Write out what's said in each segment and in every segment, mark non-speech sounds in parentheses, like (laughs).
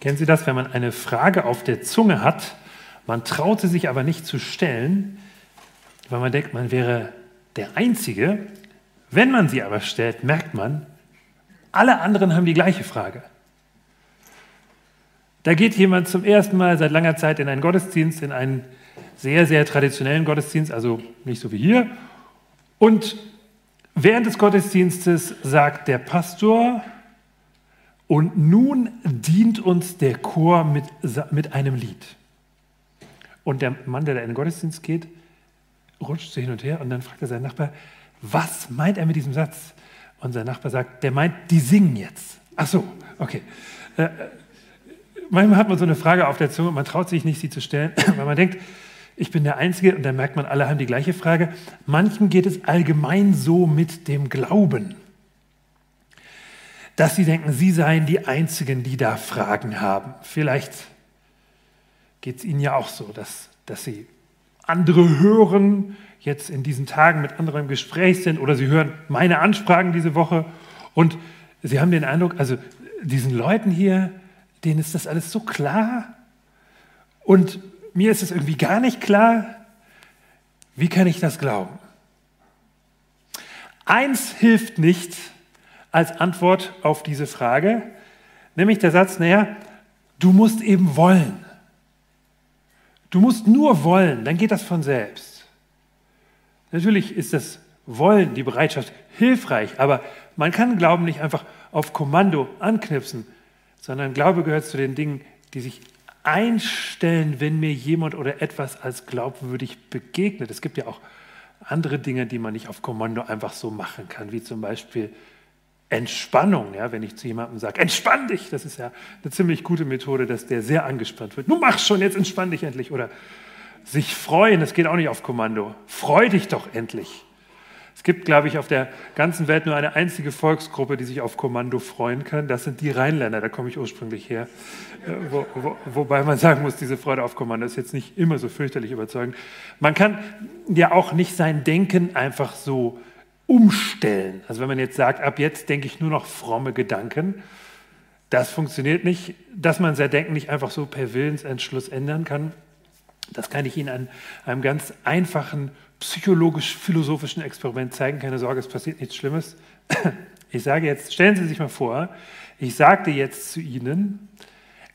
Kennen Sie das, wenn man eine Frage auf der Zunge hat, man traut sie sich aber nicht zu stellen, weil man denkt, man wäre der Einzige. Wenn man sie aber stellt, merkt man, alle anderen haben die gleiche Frage. Da geht jemand zum ersten Mal seit langer Zeit in einen Gottesdienst, in einen sehr, sehr traditionellen Gottesdienst, also nicht so wie hier. Und während des Gottesdienstes sagt der Pastor, und nun dient uns der Chor mit, mit einem Lied. Und der Mann, der da in den Gottesdienst geht, rutscht so hin und her und dann fragt er seinen Nachbar, was meint er mit diesem Satz? Und sein Nachbar sagt, der meint, die singen jetzt. Ach so, okay. Äh, manchmal hat man so eine Frage auf der Zunge, man traut sich nicht, sie zu stellen, (clears throat) weil man denkt, ich bin der Einzige und dann merkt man, alle haben die gleiche Frage. Manchen geht es allgemein so mit dem Glauben, dass sie denken, sie seien die Einzigen, die da Fragen haben. Vielleicht geht es ihnen ja auch so, dass, dass sie andere hören, jetzt in diesen Tagen mit anderen im Gespräch sind oder sie hören meine Ansprachen diese Woche und sie haben den Eindruck, also diesen Leuten hier, denen ist das alles so klar und mir ist es irgendwie gar nicht klar. Wie kann ich das glauben? Eins hilft nicht als Antwort auf diese Frage, nämlich der Satz, naja, du musst eben wollen. Du musst nur wollen, dann geht das von selbst. Natürlich ist das Wollen, die Bereitschaft hilfreich, aber man kann Glauben nicht einfach auf Kommando anknipsen, sondern Glaube gehört zu den Dingen, die sich einstellen, wenn mir jemand oder etwas als glaubwürdig begegnet. Es gibt ja auch andere Dinge, die man nicht auf Kommando einfach so machen kann, wie zum Beispiel Entspannung. Ja, wenn ich zu jemandem sage, entspann dich, das ist ja eine ziemlich gute Methode, dass der sehr angespannt wird. Nun mach schon, jetzt entspann dich endlich. Oder sich freuen, das geht auch nicht auf Kommando. Freu dich doch endlich. Es gibt, glaube ich, auf der ganzen Welt nur eine einzige Volksgruppe, die sich auf Kommando freuen kann. Das sind die Rheinländer, da komme ich ursprünglich her. Äh, wo, wo, wobei man sagen muss, diese Freude auf Kommando ist jetzt nicht immer so fürchterlich überzeugend. Man kann ja auch nicht sein Denken einfach so umstellen. Also wenn man jetzt sagt, ab jetzt denke ich nur noch fromme Gedanken, das funktioniert nicht, dass man sein Denken nicht einfach so per Willensentschluss ändern kann. Das kann ich Ihnen an einem ganz einfachen psychologisch-philosophischen Experiment zeigen. Keine Sorge, es passiert nichts Schlimmes. (clears throat) Ich sage jetzt, stellen Sie sich mal vor, ich sagte jetzt zu Ihnen,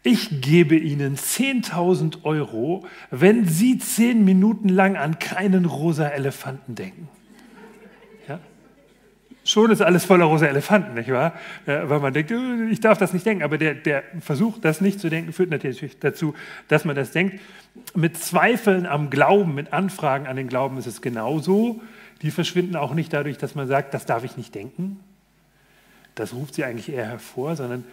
ich gebe Ihnen 10.000 Euro, wenn Sie zehn Minuten lang an keinen rosa Elefanten denken. Schon ist alles voller rosa Elefanten, nicht wahr? Weil man denkt, äh, ich darf das nicht denken. Aber der, der Versuch, das nicht zu denken, führt natürlich dazu, dass man das denkt. Mit Zweifeln am Glauben, mit Anfragen an den Glauben ist es genauso. Die verschwinden auch nicht dadurch, dass man sagt, das darf ich nicht denken. Das ruft sie eigentlich eher hervor, sondern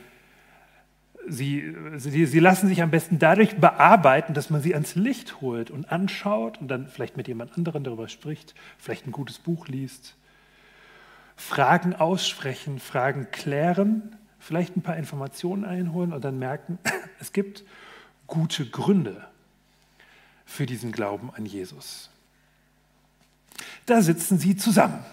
sie, sie, sie lassen sich am besten dadurch bearbeiten, dass man sie ans Licht holt und anschaut und dann vielleicht mit jemand anderem darüber spricht, vielleicht ein gutes Buch liest Fragen aussprechen, Fragen klären, vielleicht ein paar Informationen einholen und dann merken, (laughs) es gibt gute Gründe für diesen Glauben an Jesus. Da sitzen sie zusammen,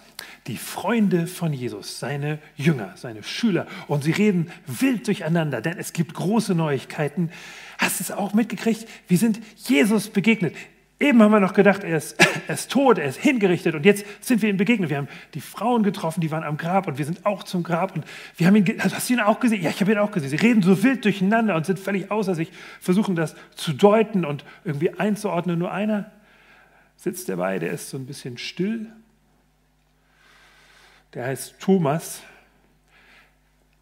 die Freunde von Jesus, seine Jünger, seine Schüler, und sie reden wild durcheinander, denn es gibt große Neuigkeiten. Hast du es auch mitgekriegt? Wir sind Jesus begegnet. Eben haben wir noch gedacht, er ist, er ist tot, er ist hingerichtet und jetzt sind wir ihm begegnet. Wir haben die Frauen getroffen, die waren am Grab und wir sind auch zum Grab und wir haben ihn, hast du ihn auch gesehen? Ja, ich habe ihn auch gesehen. Sie reden so wild durcheinander und sind völlig außer sich, versuchen das zu deuten und irgendwie einzuordnen. Nur einer sitzt dabei, der ist so ein bisschen still. Der heißt Thomas.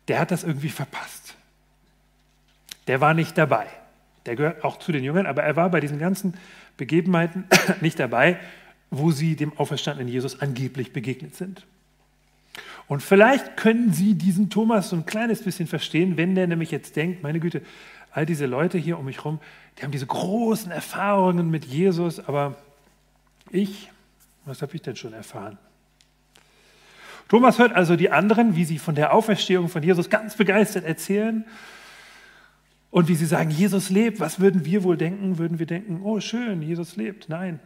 Der hat das irgendwie verpasst. Der war nicht dabei. Der gehört auch zu den Jüngern, aber er war bei diesen ganzen Begebenheiten (coughs) nicht dabei, wo sie dem auferstandenen Jesus angeblich begegnet sind. Und vielleicht können Sie diesen Thomas so ein kleines bisschen verstehen, wenn der nämlich jetzt denkt, meine Güte, all diese Leute hier um mich herum, die haben diese großen Erfahrungen mit Jesus, aber ich, was habe ich denn schon erfahren? Thomas hört also die anderen, wie sie von der Auferstehung von Jesus ganz begeistert erzählen und wie sie sagen, Jesus lebt, was würden wir wohl denken? Würden wir denken, oh schön, Jesus lebt? Nein,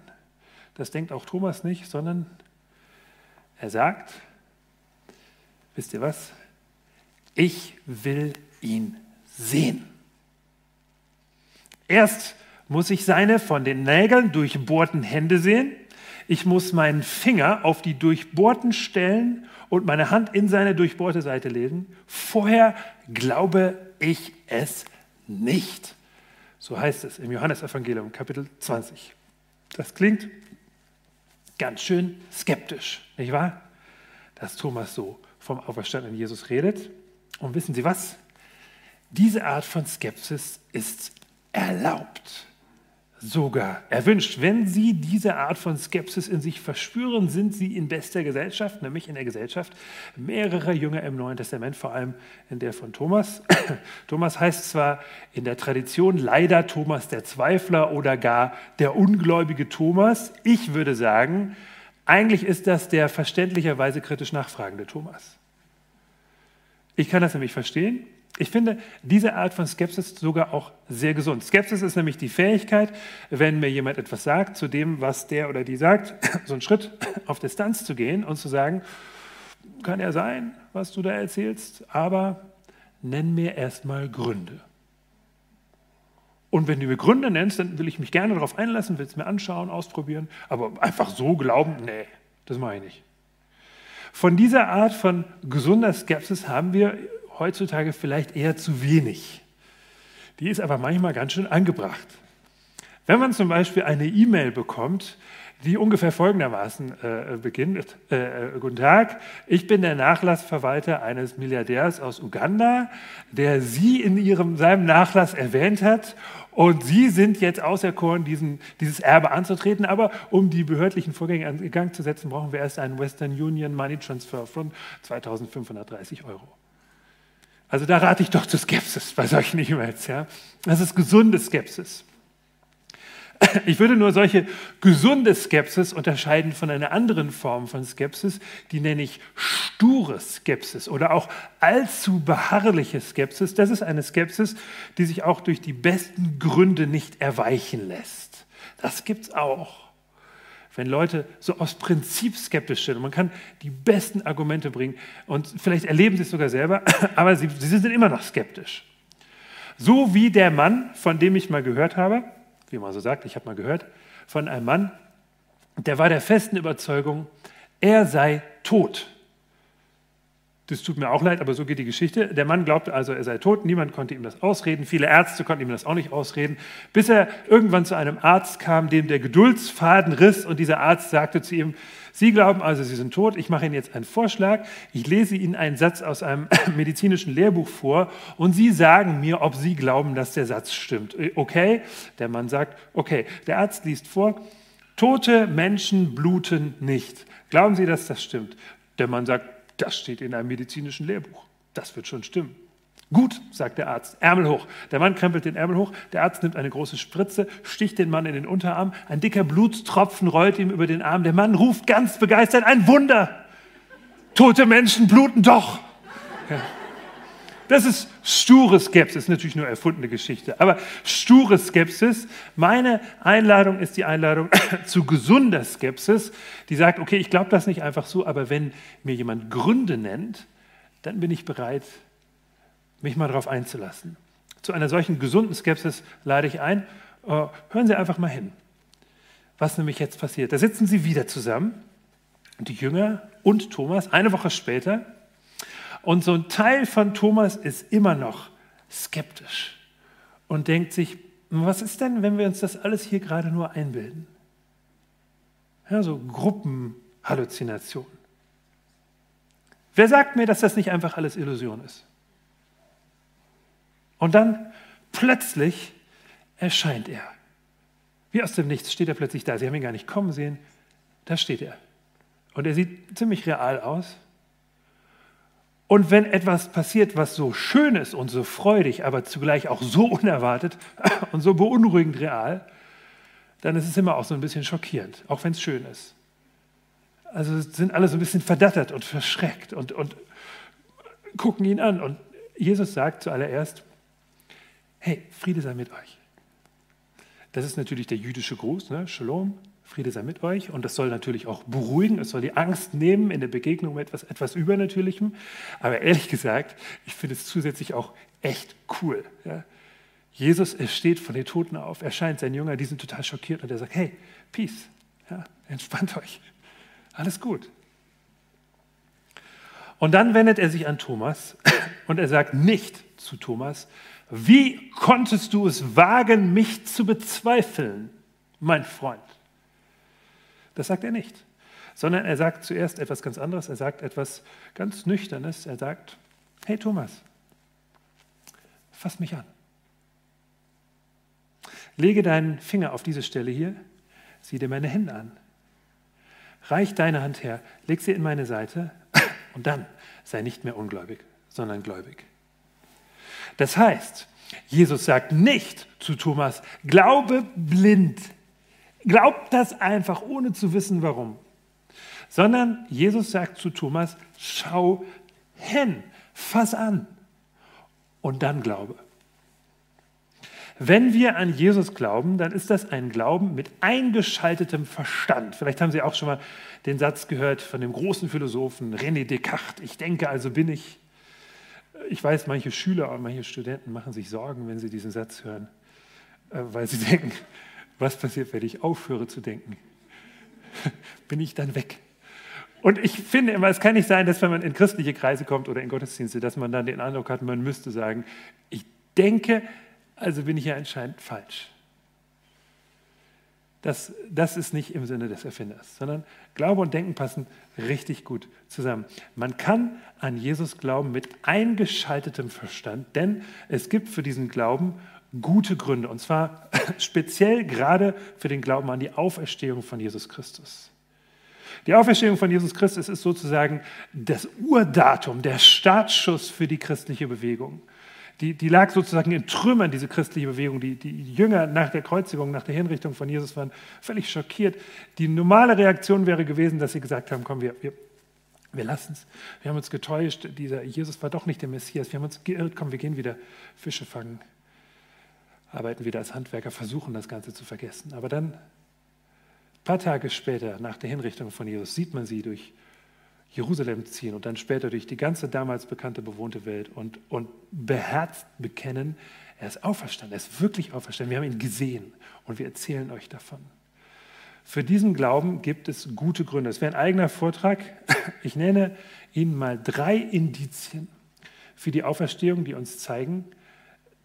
das denkt auch Thomas nicht, sondern er sagt, wisst ihr was? Ich will ihn sehen. Erst muss ich seine von den Nägeln durchbohrten Hände sehen. Ich muss meinen Finger auf die durchbohrten Stellen und meine Hand in seine durchbohrte Seite legen. Vorher glaube ich es nicht. So heißt es im Johannesevangelium, Kapitel 20. Das klingt ganz schön skeptisch, nicht wahr? Dass Thomas so vom auferstandenen Jesus redet. Und wissen Sie was? Diese Art von Skepsis ist erlaubt sogar erwünscht. Wenn Sie diese Art von Skepsis in sich verspüren, sind Sie in bester Gesellschaft, nämlich in der Gesellschaft mehrerer Jünger im Neuen Testament, vor allem in der von Thomas. (coughs) Thomas heißt zwar in der Tradition leider Thomas der Zweifler oder gar der ungläubige Thomas. Ich würde sagen, eigentlich ist das der verständlicherweise kritisch nachfragende Thomas. Ich kann das nämlich verstehen. Ich finde diese Art von Skepsis sogar auch sehr gesund. Skepsis ist nämlich die Fähigkeit, wenn mir jemand etwas sagt, zu dem, was der oder die sagt, (coughs) so einen Schritt (coughs) auf Distanz zu gehen und zu sagen, kann ja sein, was du da erzählst, aber nenn mir erstmal Gründe. Und wenn du mir Gründe nennst, dann will ich mich gerne darauf einlassen, will es mir anschauen, ausprobieren, aber einfach so glauben, nee, das mache ich nicht. Von dieser Art von gesunder Skepsis haben wir heutzutage vielleicht eher zu wenig. Die ist aber manchmal ganz schön angebracht. Wenn man zum Beispiel eine E-Mail bekommt, die ungefähr folgendermaßen äh, beginnt. Äh, äh, guten Tag, ich bin der Nachlassverwalter eines Milliardärs aus Uganda, der Sie in ihrem, seinem Nachlass erwähnt hat. Und Sie sind jetzt auserkoren, diesen, dieses Erbe anzutreten. Aber um die behördlichen Vorgänge in Gang zu setzen, brauchen wir erst einen Western Union Money Transfer von 2530 Euro. Also da rate ich doch zur Skepsis bei solchen E-Mails. Ja? Das ist gesunde Skepsis. Ich würde nur solche gesunde Skepsis unterscheiden von einer anderen Form von Skepsis, die nenne ich sture Skepsis oder auch allzu beharrliche Skepsis. Das ist eine Skepsis, die sich auch durch die besten Gründe nicht erweichen lässt. Das gibt es auch wenn Leute so aus Prinzip skeptisch sind. Und man kann die besten Argumente bringen und vielleicht erleben sie es sogar selber, (clears throat) aber sie, sie sind immer noch skeptisch. So wie der Mann, von dem ich mal gehört habe, wie man so sagt, ich habe mal gehört, von einem Mann, der war der festen Überzeugung, er sei tot. Das tut mir auch leid, aber so geht die Geschichte. Der Mann glaubte also, er sei tot. Niemand konnte ihm das ausreden. Viele Ärzte konnten ihm das auch nicht ausreden. Bis er irgendwann zu einem Arzt kam, dem der Geduldsfaden riss. Und dieser Arzt sagte zu ihm, Sie glauben also, Sie sind tot. Ich mache Ihnen jetzt einen Vorschlag. Ich lese Ihnen einen Satz aus einem (clears throat) medizinischen Lehrbuch vor. Und Sie sagen mir, ob Sie glauben, dass der Satz stimmt. Äh, okay? Der Mann sagt, okay. Der Arzt liest vor. Tote Menschen bluten nicht. Glauben Sie, dass das stimmt? Der Mann sagt, das steht in einem medizinischen Lehrbuch. Das wird schon stimmen. Gut, sagt der Arzt. Ärmel hoch. Der Mann krempelt den Ärmel hoch. Der Arzt nimmt eine große Spritze, sticht den Mann in den Unterarm. Ein dicker Blutstropfen rollt ihm über den Arm. Der Mann ruft ganz begeistert: Ein Wunder! Tote Menschen bluten doch! Ja. Das ist sture Skepsis, natürlich nur erfundene Geschichte, aber sture Skepsis. Meine Einladung ist die Einladung (coughs) zu gesunder Skepsis, die sagt, okay, ich glaube das nicht einfach so, aber wenn mir jemand Gründe nennt, dann bin ich bereit, mich mal darauf einzulassen. Zu einer solchen gesunden Skepsis lade ich ein. Äh, hören Sie einfach mal hin, was nämlich jetzt passiert. Da sitzen sie wieder zusammen, die Jünger und Thomas, eine Woche später. Und so ein Teil von Thomas ist immer noch skeptisch und denkt sich, was ist denn, wenn wir uns das alles hier gerade nur einbilden? Ja, so Gruppenhalluzinationen. Wer sagt mir, dass das nicht einfach alles Illusion ist? Und dann plötzlich erscheint er. Wie aus dem Nichts steht er plötzlich da. Sie haben ihn gar nicht kommen sehen. Da steht er. Und er sieht ziemlich real aus. Und wenn etwas passiert, was so schön ist und so freudig, aber zugleich auch so unerwartet (coughs) und so beunruhigend real, dann ist es immer auch so ein bisschen schockierend, auch wenn es schön ist. Also sind alle so ein bisschen verdattert und verschreckt und, und gucken ihn an. Und Jesus sagt zuallererst, hey, Friede sei mit euch. Das ist natürlich der jüdische Gruß, ne? Shalom, Friede sei mit euch. Und das soll natürlich auch beruhigen, es soll die Angst nehmen in der Begegnung mit etwas, etwas Übernatürlichem. Aber ehrlich gesagt, ich finde es zusätzlich auch echt cool. Ja? Jesus, er steht von den Toten auf, erscheint sein Jünger, die sind total schockiert und er sagt, hey, Peace, ja, entspannt euch, alles gut. Und dann wendet er sich an Thomas (coughs) und er sagt nicht zu Thomas, wie konntest du es wagen, mich zu bezweifeln, mein Freund? Das sagt er nicht, sondern er sagt zuerst etwas ganz anderes, er sagt etwas ganz Nüchternes, er sagt, hey Thomas, fass mich an. Lege deinen Finger auf diese Stelle hier, sieh dir meine Hände an. Reich deine Hand her, leg sie in meine Seite. (laughs) Und dann sei nicht mehr ungläubig, sondern gläubig. Das heißt, Jesus sagt nicht zu Thomas, glaube blind, glaub das einfach, ohne zu wissen warum, sondern Jesus sagt zu Thomas, schau hin, fass an und dann glaube. Wenn wir an Jesus glauben, dann ist das ein Glauben mit eingeschaltetem Verstand. Vielleicht haben Sie auch schon mal den Satz gehört von dem großen Philosophen René Descartes. Ich denke, also bin ich. Ich weiß, manche Schüler und manche Studenten machen sich Sorgen, wenn sie diesen Satz hören, äh, weil sie (laughs) denken, was passiert, wenn ich aufhöre zu denken? (laughs) Bin ich dann weg? Und ich finde immer, es kann nicht sein, dass wenn man in christliche Kreise kommt oder in Gottesdienste, dass man dann den Eindruck hat, man müsste sagen, ich denke, also bin ich ja anscheinend falsch. Das, das ist nicht im Sinne des Erfinders, sondern Glaube und Denken passen richtig gut zusammen. Man kann an Jesus glauben mit eingeschaltetem Verstand, denn es gibt für diesen Glauben gute Gründe, und zwar (clears throat) speziell gerade für den Glauben an die Auferstehung von Jesus Christus. Die Auferstehung von Jesus Christus ist sozusagen das Urdatum, der Startschuss für die christliche Bewegung die, die lag sozusagen in Trümmern, diese christliche Bewegung. Die, die Jünger nach der Kreuzigung, nach der Hinrichtung von Jesus waren völlig schockiert. Die normale Reaktion wäre gewesen, dass sie gesagt haben, komm, wir, wir, wir lassen es. Wir haben uns getäuscht, dieser Jesus war doch nicht der Messias. Wir haben uns geirrt, komm, wir gehen wieder Fische fangen, arbeiten wieder als Handwerker, versuchen das Ganze zu vergessen. Aber dann, ein paar Tage später, nach der Hinrichtung von Jesus, sieht man sie durch Jerusalem ziehen und dann später durch die ganze damals bekannte bewohnte Welt und, und beherzt bekennen, er ist auferstanden, er ist wirklich auferstanden. Wir haben ihn gesehen und wir erzählen euch davon. Für diesen Glauben gibt es gute Gründe. Es wäre ein eigener Vortrag. (laughs) Ich nenne Ihnen mal drei Indizien für die Auferstehung, die uns zeigen,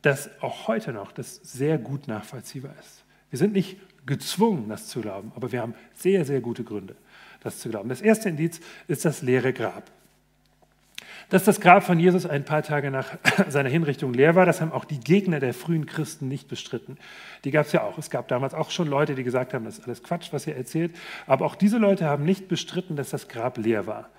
dass auch heute noch das sehr gut nachvollziehbar ist. Wir sind nicht gezwungen, das zu glauben, aber wir haben sehr, sehr gute Gründe das zu glauben. Das erste Indiz ist das leere Grab. Dass das Grab von Jesus ein paar Tage nach (laughs) seiner Hinrichtung leer war, das haben auch die Gegner der frühen Christen nicht bestritten. Die gab es ja auch. Es gab damals auch schon Leute, die gesagt haben, das ist alles Quatsch, was ihr erzählt. Aber auch diese Leute haben nicht bestritten, dass das Grab leer war.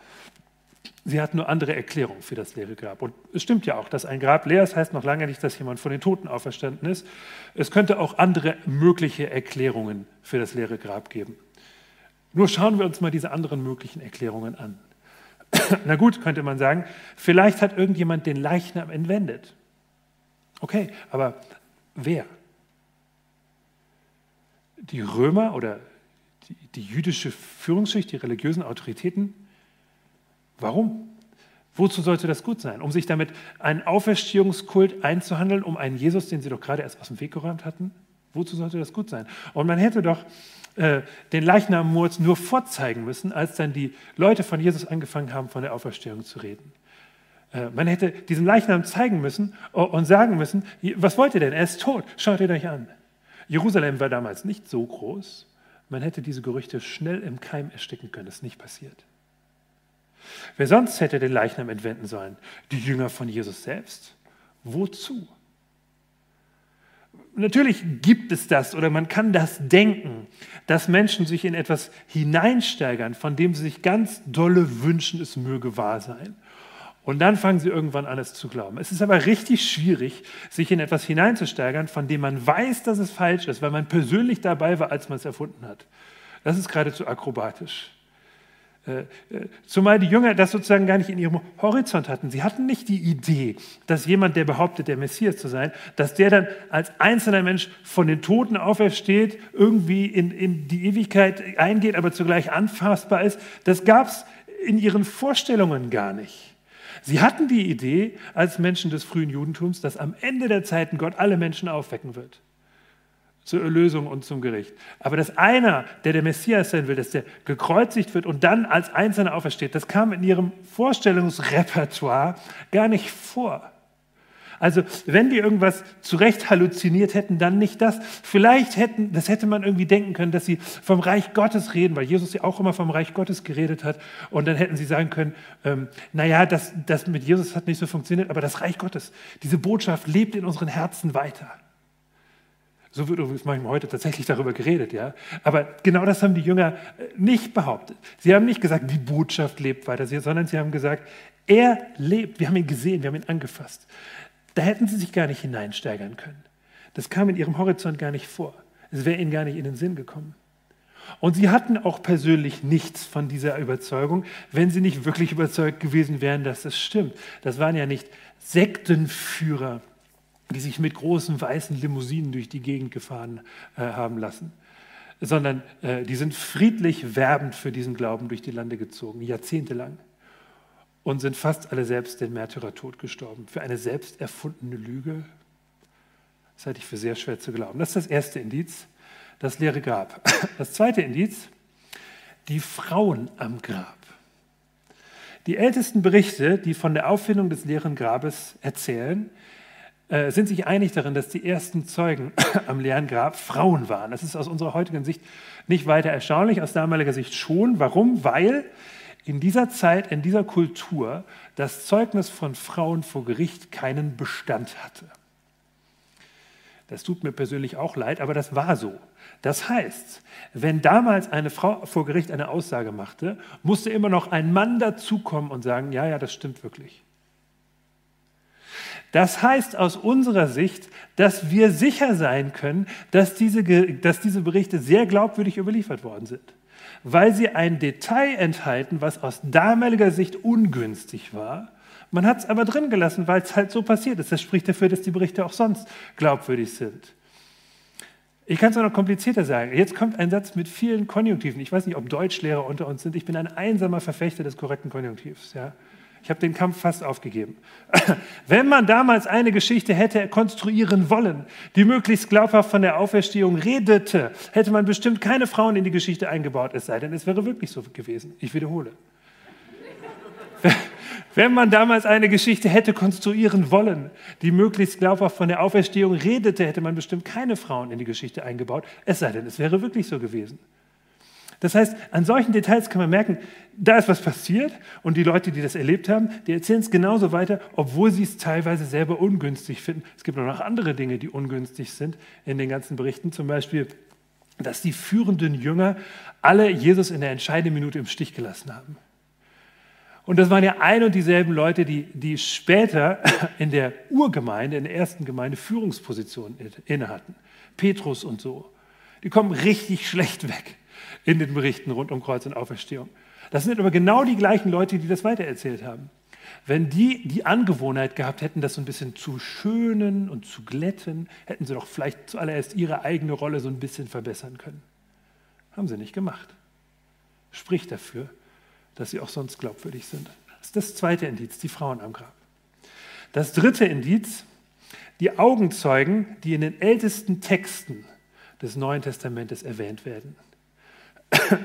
Sie hatten nur andere Erklärungen für das leere Grab. Und es stimmt ja auch, dass ein Grab leer ist, heißt noch lange nicht, dass jemand von den Toten auferstanden ist. Es könnte auch andere mögliche Erklärungen für das leere Grab geben. Nur schauen wir uns mal diese anderen möglichen Erklärungen an. (clears throat) Na gut, könnte man sagen, vielleicht hat irgendjemand den Leichnam entwendet. Okay, aber wer? Die Römer oder die, die jüdische Führungsschicht, die religiösen Autoritäten? Warum? Wozu sollte das gut sein? Um sich damit einen Auferstehungskult einzuhandeln, um einen Jesus, den sie doch gerade erst aus dem Weg geräumt hatten? Wozu sollte das gut sein? Und man hätte doch äh, den Leichnam Murz nur vorzeigen müssen, als dann die Leute von Jesus angefangen haben, von der Auferstehung zu reden. Äh, man hätte diesen Leichnam zeigen müssen und sagen müssen, was wollt ihr denn? Er ist tot, schaut ihn euch an. Jerusalem war damals nicht so groß. Man hätte diese Gerüchte schnell im Keim ersticken können. Das ist nicht passiert. Wer sonst hätte den Leichnam entwenden sollen? Die Jünger von Jesus selbst. Wozu? Natürlich gibt es das oder man kann das denken, dass Menschen sich in etwas hineinsteigern, von dem sie sich ganz dolle wünschen, es möge wahr sein. Und dann fangen sie irgendwann an, es zu glauben. Es ist aber richtig schwierig, sich in etwas hineinzusteigern, von dem man weiß, dass es falsch ist, weil man persönlich dabei war, als man es erfunden hat. Das ist geradezu akrobatisch. Äh, äh, zumal die Jünger das sozusagen gar nicht in ihrem Horizont hatten. Sie hatten nicht die Idee, dass jemand, der behauptet, der Messias zu sein, dass der dann als einzelner Mensch von den Toten aufersteht, irgendwie in, in die Ewigkeit eingeht, aber zugleich anfassbar ist. Das gab es in ihren Vorstellungen gar nicht. Sie hatten die Idee als Menschen des frühen Judentums, dass am Ende der Zeiten Gott alle Menschen aufwecken wird. Zur Erlösung und zum Gericht. Aber dass einer, der der Messias sein will, dass der gekreuzigt wird und dann als Einzelner aufersteht, das kam in ihrem Vorstellungsrepertoire gar nicht vor. Also wenn die irgendwas zurecht halluziniert hätten, dann nicht das. Vielleicht hätten, das hätte man irgendwie denken können, dass sie vom Reich Gottes reden, weil Jesus ja auch immer vom Reich Gottes geredet hat. Und dann hätten sie sagen können, ähm, naja, das, das mit Jesus hat nicht so funktioniert, aber das Reich Gottes, diese Botschaft lebt in unseren Herzen weiter. So wird übrigens manchmal heute tatsächlich darüber geredet, ja. Aber genau das haben die Jünger äh, nicht behauptet. Sie haben nicht gesagt, die Botschaft lebt weiter, sondern sie haben gesagt, er lebt. Wir haben ihn gesehen, wir haben ihn angefasst. Da hätten sie sich gar nicht hineinsteigern können. Das kam in ihrem Horizont gar nicht vor. Es wäre ihnen gar nicht in den Sinn gekommen. Und sie hatten auch persönlich nichts von dieser Überzeugung, wenn sie nicht wirklich überzeugt gewesen wären, dass das stimmt. Das waren ja nicht Sektenführer, die sich mit großen weißen Limousinen durch die Gegend gefahren äh, haben lassen, sondern äh, die sind friedlich werbend für diesen Glauben durch die Lande gezogen, jahrzehntelang und sind fast alle selbst den Märtyrertod gestorben. Für eine selbst erfundene Lüge, das halte ich für sehr schwer zu glauben. Das ist das erste Indiz, das leere Grab. Das zweite Indiz, die Frauen am Grab. Die ältesten Berichte, die von der Auffindung des leeren Grabes erzählen, äh, sind sich einig darin, dass die ersten Zeugen (coughs) am leeren Grab Frauen waren. Das ist aus unserer heutigen Sicht nicht weiter erstaunlich, aus damaliger Sicht schon. Warum? Weil in dieser Zeit, in dieser Kultur das Zeugnis von Frauen vor Gericht keinen Bestand hatte. Das tut mir persönlich auch leid, aber das war so. Das heißt, wenn damals eine Frau vor Gericht eine Aussage machte, musste immer noch ein Mann dazukommen und sagen, ja, ja, das stimmt wirklich. Das heißt aus unserer Sicht, dass wir sicher sein können, dass diese, dass diese Berichte sehr glaubwürdig überliefert worden sind weil sie ein Detail enthalten, was aus damaliger Sicht ungünstig war. Man hat es aber drin gelassen, weil es halt so passiert ist. Das spricht dafür, dass die Berichte auch sonst glaubwürdig sind. Ich kann es auch noch komplizierter sagen. Jetzt kommt ein Satz mit vielen Konjunktiven. Ich weiß nicht, ob Deutschlehrer unter uns sind. Ich bin ein einsamer Verfechter des korrekten Konjunktivs. Ja? Ich habe den Kampf fast aufgegeben. (clears throat) Wenn man damals eine Geschichte hätte konstruieren wollen, die möglichst glaubhaft von der Auferstehung redete, hätte man bestimmt keine Frauen in die Geschichte eingebaut, es sei denn, es wäre wirklich so gewesen. Ich wiederhole. (laughs) Wenn man damals eine Geschichte hätte konstruieren wollen, die möglichst glaubhaft von der Auferstehung redete, hätte man bestimmt keine Frauen in die Geschichte eingebaut, es sei denn, es wäre wirklich so gewesen. Das heißt, an solchen Details kann man merken, da ist was passiert und die Leute, die das erlebt haben, die erzählen es genauso weiter, obwohl sie es teilweise selber ungünstig finden. Es gibt noch andere Dinge, die ungünstig sind in den ganzen Berichten, zum Beispiel, dass die führenden Jünger alle Jesus in der entscheidenden Minute im Stich gelassen haben. Und das waren ja ein und dieselben Leute, die, die später (laughs) in der Urgemeinde, in der ersten Gemeinde Führungspositionen inne hatten. Petrus und so. Die kommen richtig schlecht weg in den Berichten rund um Kreuz und Auferstehung. Das sind aber genau die gleichen Leute, die das weitererzählt haben. Wenn die die Angewohnheit gehabt hätten, das so ein bisschen zu schönen und zu glätten, hätten sie doch vielleicht zuallererst ihre eigene Rolle so ein bisschen verbessern können. Haben sie nicht gemacht. Spricht dafür, dass sie auch sonst glaubwürdig sind. Das ist das zweite Indiz, die Frauen am Grab. Das dritte Indiz, die Augenzeugen, die in den ältesten Texten des Neuen Testamentes erwähnt werden.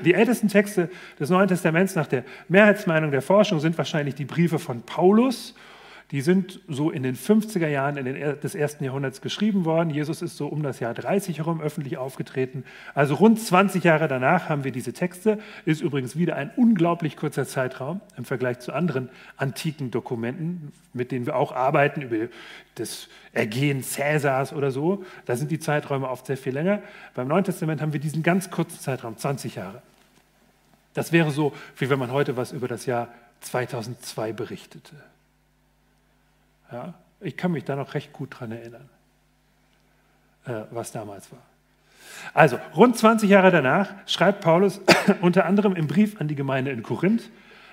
Die ältesten Texte des Neuen Testaments nach der Mehrheitsmeinung der Forschung sind wahrscheinlich die Briefe von Paulus die sind so in den 50er Jahren des ersten Jahrhunderts geschrieben worden. Jesus ist so um das Jahr 30 herum öffentlich aufgetreten. Also rund 20 Jahre danach haben wir diese Texte. Ist übrigens wieder ein unglaublich kurzer Zeitraum im Vergleich zu anderen antiken Dokumenten, mit denen wir auch arbeiten, über das Ergehen Cäsars oder so. Da sind die Zeiträume oft sehr viel länger. Beim Neuen Testament haben wir diesen ganz kurzen Zeitraum, 20 Jahre. Das wäre so, wie wenn man heute was über das Jahr 2002 berichtete. Ja, ich kann mich da noch recht gut dran erinnern, äh, was damals war. Also, rund 20 Jahre danach schreibt Paulus (coughs) unter anderem im Brief an die Gemeinde in Korinth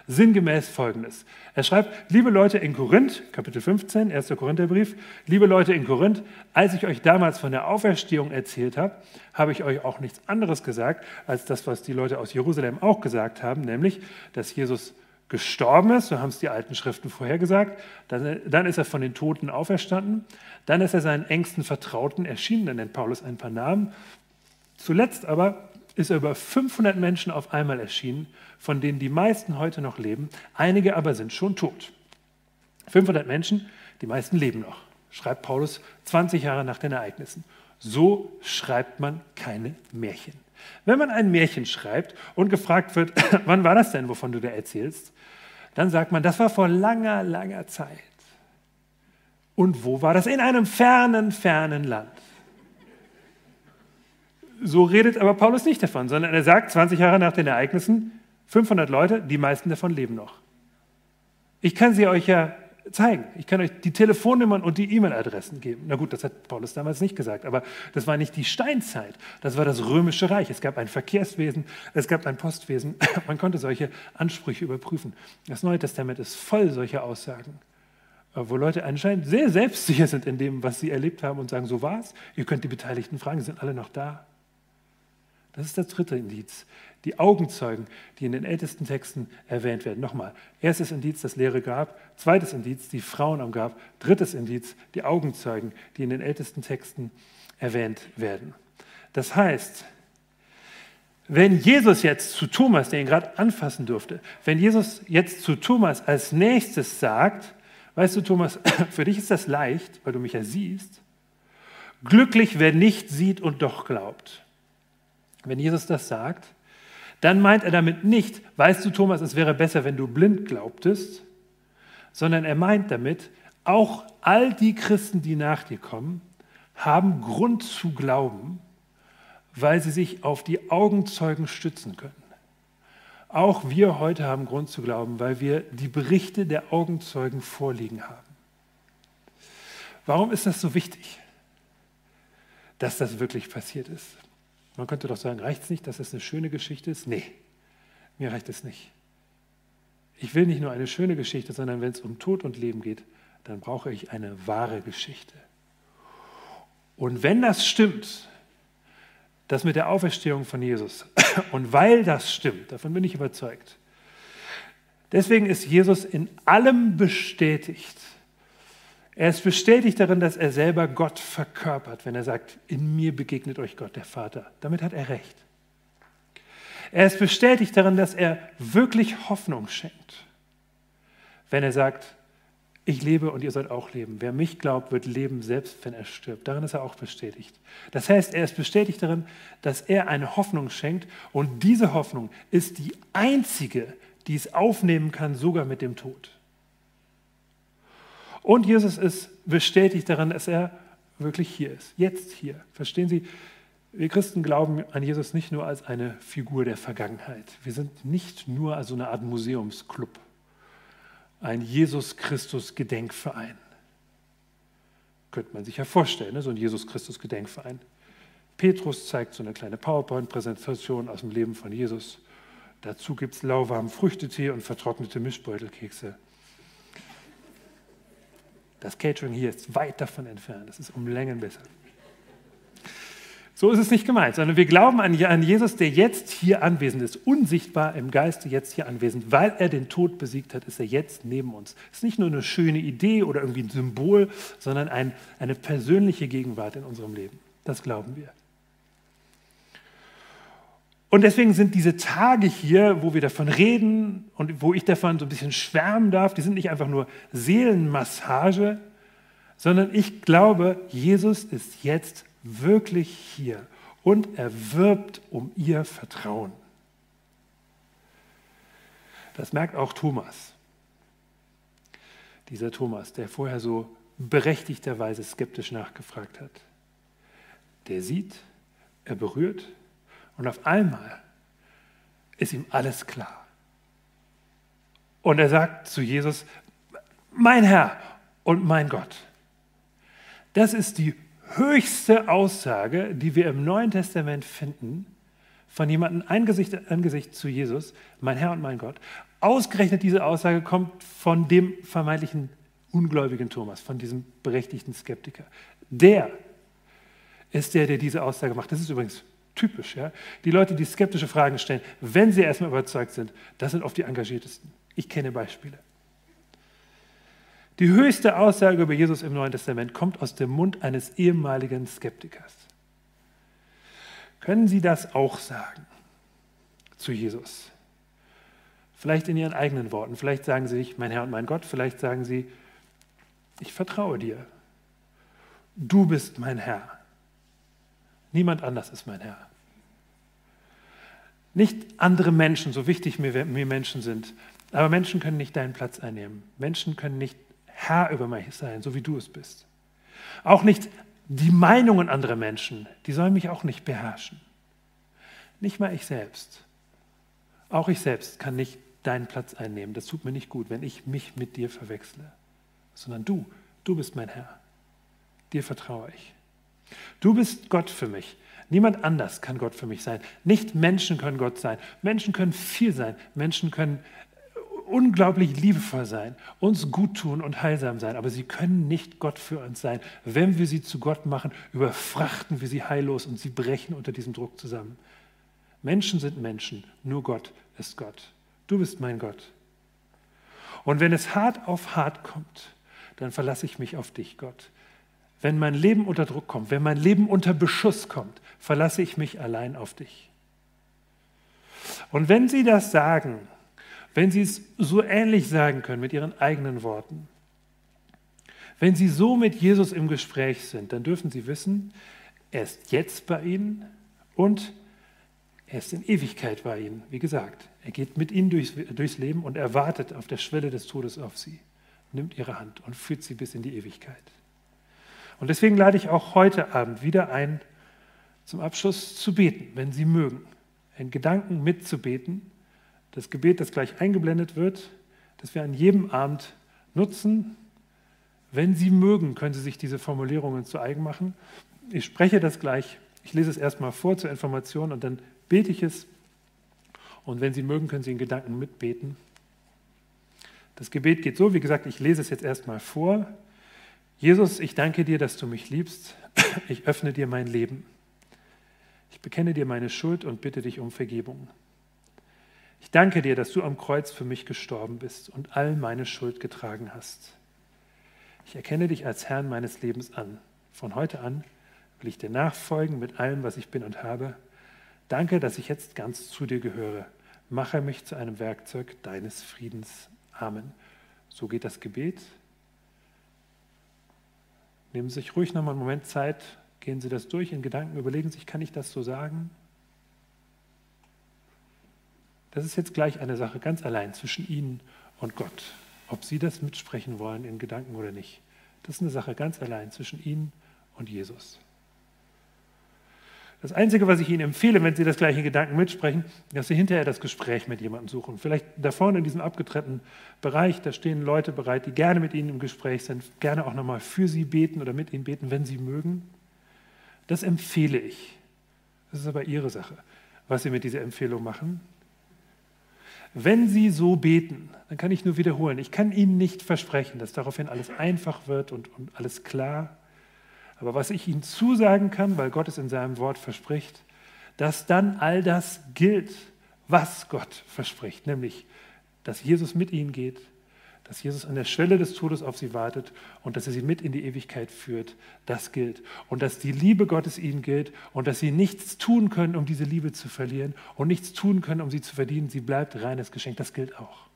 sinngemäß Folgendes. Er schreibt, liebe Leute in Korinth, Kapitel 15, 1. Korintherbrief, liebe Leute in Korinth, als ich euch damals von der Auferstehung erzählt habe, habe ich euch auch nichts anderes gesagt, als das, was die Leute aus Jerusalem auch gesagt haben, nämlich, dass Jesus gestorben ist, so haben es die alten Schriften vorhergesagt, dann, dann ist er von den Toten auferstanden, dann ist er seinen engsten Vertrauten erschienen, dann nennt Paulus ein paar Namen. Zuletzt aber ist er über 500 Menschen auf einmal erschienen, von denen die meisten heute noch leben, einige aber sind schon tot. 500 Menschen, die meisten leben noch, schreibt Paulus 20 Jahre nach den Ereignissen. So schreibt man keine Märchen. Wenn man ein Märchen schreibt und gefragt wird, (clears throat) wann war das denn, wovon du da erzählst, dann sagt man, das war vor langer, langer Zeit. Und wo war das? In einem fernen, fernen Land. So redet aber Paulus nicht davon, sondern er sagt 20 Jahre nach den Ereignissen, 500 Leute, die meisten davon leben noch. Ich kann sie euch ja zeigen. Ich kann euch die Telefonnummern und die E-Mail-Adressen geben. Na gut, das hat Paulus damals nicht gesagt, aber das war nicht die Steinzeit, das war das römische Reich. Es gab ein Verkehrswesen, es gab ein Postwesen. (laughs) Man konnte solche Ansprüche überprüfen. Das Neue Testament ist voll solcher Aussagen, wo Leute anscheinend sehr selbstsicher sind in dem, was sie erlebt haben und sagen, so war es. Ihr könnt die Beteiligten fragen, sind alle noch da. Das ist das dritte Indiz. Die Augenzeugen, die in den ältesten Texten erwähnt werden. Nochmal, erstes Indiz, das leere Grab. Zweites Indiz, die Frauen am Grab. Drittes Indiz, die Augenzeugen, die in den ältesten Texten erwähnt werden. Das heißt, wenn Jesus jetzt zu Thomas, der ihn gerade anfassen durfte, wenn Jesus jetzt zu Thomas als nächstes sagt, weißt du Thomas, (coughs) für dich ist das leicht, weil du mich ja siehst, glücklich, wer nicht sieht und doch glaubt. Wenn Jesus das sagt, dann meint er damit nicht, weißt du Thomas, es wäre besser, wenn du blind glaubtest, sondern er meint damit, auch all die Christen, die nach dir kommen, haben Grund zu glauben, weil sie sich auf die Augenzeugen stützen können. Auch wir heute haben Grund zu glauben, weil wir die Berichte der Augenzeugen vorliegen haben. Warum ist das so wichtig, dass das wirklich passiert ist? Man könnte doch sagen, reicht es nicht, dass es eine schöne Geschichte ist? Nee, mir reicht es nicht. Ich will nicht nur eine schöne Geschichte, sondern wenn es um Tod und Leben geht, dann brauche ich eine wahre Geschichte. Und wenn das stimmt, das mit der Auferstehung von Jesus, (coughs) und weil das stimmt, davon bin ich überzeugt, deswegen ist Jesus in allem bestätigt, er ist bestätigt darin, dass er selber Gott verkörpert, wenn er sagt, in mir begegnet euch Gott, der Vater. Damit hat er recht. Er ist bestätigt darin, dass er wirklich Hoffnung schenkt, wenn er sagt, ich lebe und ihr sollt auch leben. Wer mich glaubt, wird leben, selbst wenn er stirbt. Darin ist er auch bestätigt. Das heißt, er ist bestätigt darin, dass er eine Hoffnung schenkt und diese Hoffnung ist die einzige, die es aufnehmen kann, sogar mit dem Tod. Und Jesus ist bestätigt daran, dass er wirklich hier ist, jetzt hier. Verstehen Sie? Wir Christen glauben an Jesus nicht nur als eine Figur der Vergangenheit. Wir sind nicht nur so eine Art Museumsclub, ein Jesus-Christus-Gedenkverein. Könnte man sich ja vorstellen, ne? so ein Jesus-Christus-Gedenkverein. Petrus zeigt so eine kleine PowerPoint-Präsentation aus dem Leben von Jesus. Dazu gibt es lauwarmen Früchtetee und vertrocknete Mischbeutelkekse. Das Catering hier ist weit davon entfernt. Das ist um Längen besser. So ist es nicht gemeint, sondern wir glauben an, Jesus, der jetzt hier anwesend ist, unsichtbar im Geiste jetzt hier anwesend. Weil er den Tod besiegt hat, ist er jetzt neben uns. Es ist nicht nur eine schöne Idee oder irgendwie ein Symbol, sondern ein, eine persönliche Gegenwart in unserem Leben. Das glauben wir. Und deswegen sind diese Tage hier, wo wir davon reden und wo ich davon so ein bisschen schwärmen darf, die sind nicht einfach nur Seelenmassage, sondern ich glaube, Jesus ist jetzt wirklich hier und er wirbt um ihr Vertrauen. Das merkt auch Thomas. Dieser Thomas, der vorher so berechtigterweise skeptisch nachgefragt hat. Der sieht, er berührt und auf einmal ist ihm alles klar. Und er sagt zu Jesus, mein Herr und mein Gott. Das ist die höchste Aussage, die wir im Neuen Testament finden, von jemandem Angesicht Angesicht zu Jesus, mein Herr und mein Gott. Ausgerechnet diese Aussage kommt von dem vermeintlichen ungläubigen Thomas, von diesem berechtigten Skeptiker. Der ist der, der diese Aussage macht. Das ist übrigens typisch. Ja? Die Leute, die skeptische Fragen stellen, wenn sie erstmal überzeugt sind, das sind oft die engagiertesten. Ich kenne Beispiele. Die höchste Aussage über Jesus im Neuen Testament kommt aus dem Mund eines ehemaligen Skeptikers. Können Sie das auch sagen zu Jesus? Vielleicht in Ihren eigenen Worten. Vielleicht sagen Sie nicht, mein Herr und mein Gott. Vielleicht sagen Sie, ich vertraue dir. Du bist mein Herr. Niemand anders ist mein Herr. Nicht andere Menschen, so wichtig mir, mir Menschen sind, aber Menschen können nicht deinen Platz einnehmen. Menschen können nicht Herr über mich sein, so wie du es bist. Auch nicht die Meinungen anderer Menschen, die sollen mich auch nicht beherrschen. Nicht mal ich selbst. Auch ich selbst kann nicht deinen Platz einnehmen. Das tut mir nicht gut, wenn ich mich mit dir verwechsle. Sondern du, du bist mein Herr. Dir vertraue ich. Du bist Gott für mich. Niemand anders kann Gott für mich sein. Nicht Menschen können Gott sein. Menschen können viel sein. Menschen können unglaublich liebevoll sein, uns gut tun und heilsam sein, aber sie können nicht Gott für uns sein. Wenn wir sie zu Gott machen, überfrachten wir sie heillos und sie brechen unter diesem Druck zusammen. Menschen sind Menschen, nur Gott ist Gott. Du bist mein Gott. Und wenn es hart auf hart kommt, dann verlasse ich mich auf dich, Gott. Wenn mein Leben unter Druck kommt, wenn mein Leben unter Beschuss kommt, verlasse ich mich allein auf dich. Und wenn Sie das sagen, wenn Sie es so ähnlich sagen können mit Ihren eigenen Worten, wenn Sie so mit Jesus im Gespräch sind, dann dürfen Sie wissen, er ist jetzt bei Ihnen und er ist in Ewigkeit bei Ihnen. Wie gesagt, er geht mit Ihnen durchs, durchs Leben und er wartet auf der Schwelle des Todes auf Sie, nimmt Ihre Hand und führt Sie bis in die Ewigkeit. Und deswegen lade ich auch heute Abend wieder ein, zum Abschluss zu beten, wenn Sie mögen, in Gedanken mitzubeten das Gebet, das gleich eingeblendet wird, das wir an jedem Abend nutzen. Wenn Sie mögen, können Sie sich diese Formulierungen zu eigen machen. Ich spreche das gleich, ich lese es erstmal vor zur Information und dann bete ich es. Und wenn Sie mögen, können Sie in Gedanken mitbeten. Das Gebet geht so, wie gesagt, ich lese es jetzt erstmal vor. Jesus, ich danke dir, dass du mich liebst. Ich öffne dir mein Leben. Ich bekenne dir meine Schuld und bitte dich um Vergebung. Ich danke dir, dass du am Kreuz für mich gestorben bist und all meine Schuld getragen hast. Ich erkenne dich als Herrn meines Lebens an. Von heute an will ich dir nachfolgen mit allem, was ich bin und habe. Danke, dass ich jetzt ganz zu dir gehöre. Mache mich zu einem Werkzeug deines Friedens. Amen. So geht das Gebet. Nehmen Sie sich ruhig nochmal einen Moment Zeit, gehen Sie das durch in Gedanken, überlegen sich, kann ich das so sagen? Das ist jetzt gleich eine Sache ganz allein zwischen Ihnen und Gott. Ob Sie das mitsprechen wollen in Gedanken oder nicht. Das ist eine Sache ganz allein zwischen Ihnen und Jesus. Das Einzige, was ich Ihnen empfehle, wenn Sie das gleiche Gedanken mitsprechen, dass Sie hinterher das Gespräch mit jemandem suchen. Vielleicht da vorne in diesem abgetrennten Bereich, da stehen Leute bereit, die gerne mit Ihnen im Gespräch sind, gerne auch nochmal für Sie beten oder mit Ihnen beten, wenn Sie mögen. Das empfehle ich. Das ist aber Ihre Sache, was Sie mit dieser Empfehlung machen. Wenn Sie so beten, dann kann ich nur wiederholen, ich kann Ihnen nicht versprechen, dass daraufhin alles einfach wird und, und alles klar. Aber was ich Ihnen zusagen kann, weil Gott es in seinem Wort verspricht, dass dann all das gilt, was Gott verspricht, nämlich, dass Jesus mit Ihnen geht, dass Jesus an der Schwelle des Todes auf sie wartet und dass er sie mit in die Ewigkeit führt, das gilt. Und dass die Liebe Gottes ihnen gilt und dass sie nichts tun können, um diese Liebe zu verlieren und nichts tun können, um sie zu verdienen. Sie bleibt reines Geschenk, das gilt auch.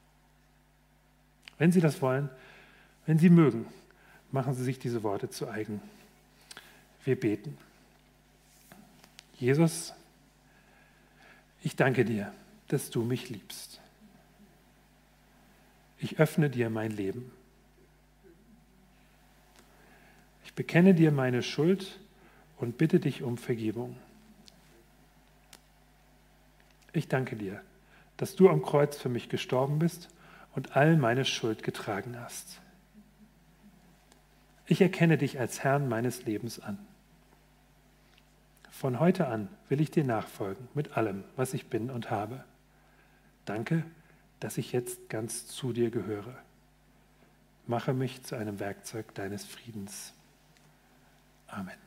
Wenn Sie das wollen, wenn Sie mögen, machen Sie sich diese Worte zu eigen. Wir beten. Jesus, ich danke dir, dass du mich liebst ich öffne dir mein Leben. Ich bekenne dir meine Schuld und bitte dich um Vergebung. Ich danke dir, dass du am Kreuz für mich gestorben bist und all meine Schuld getragen hast. Ich erkenne dich als Herrn meines Lebens an. Von heute an will ich dir nachfolgen mit allem, was ich bin und habe. Danke, dass ich jetzt ganz zu dir gehöre. Mache mich zu einem Werkzeug deines Friedens. Amen.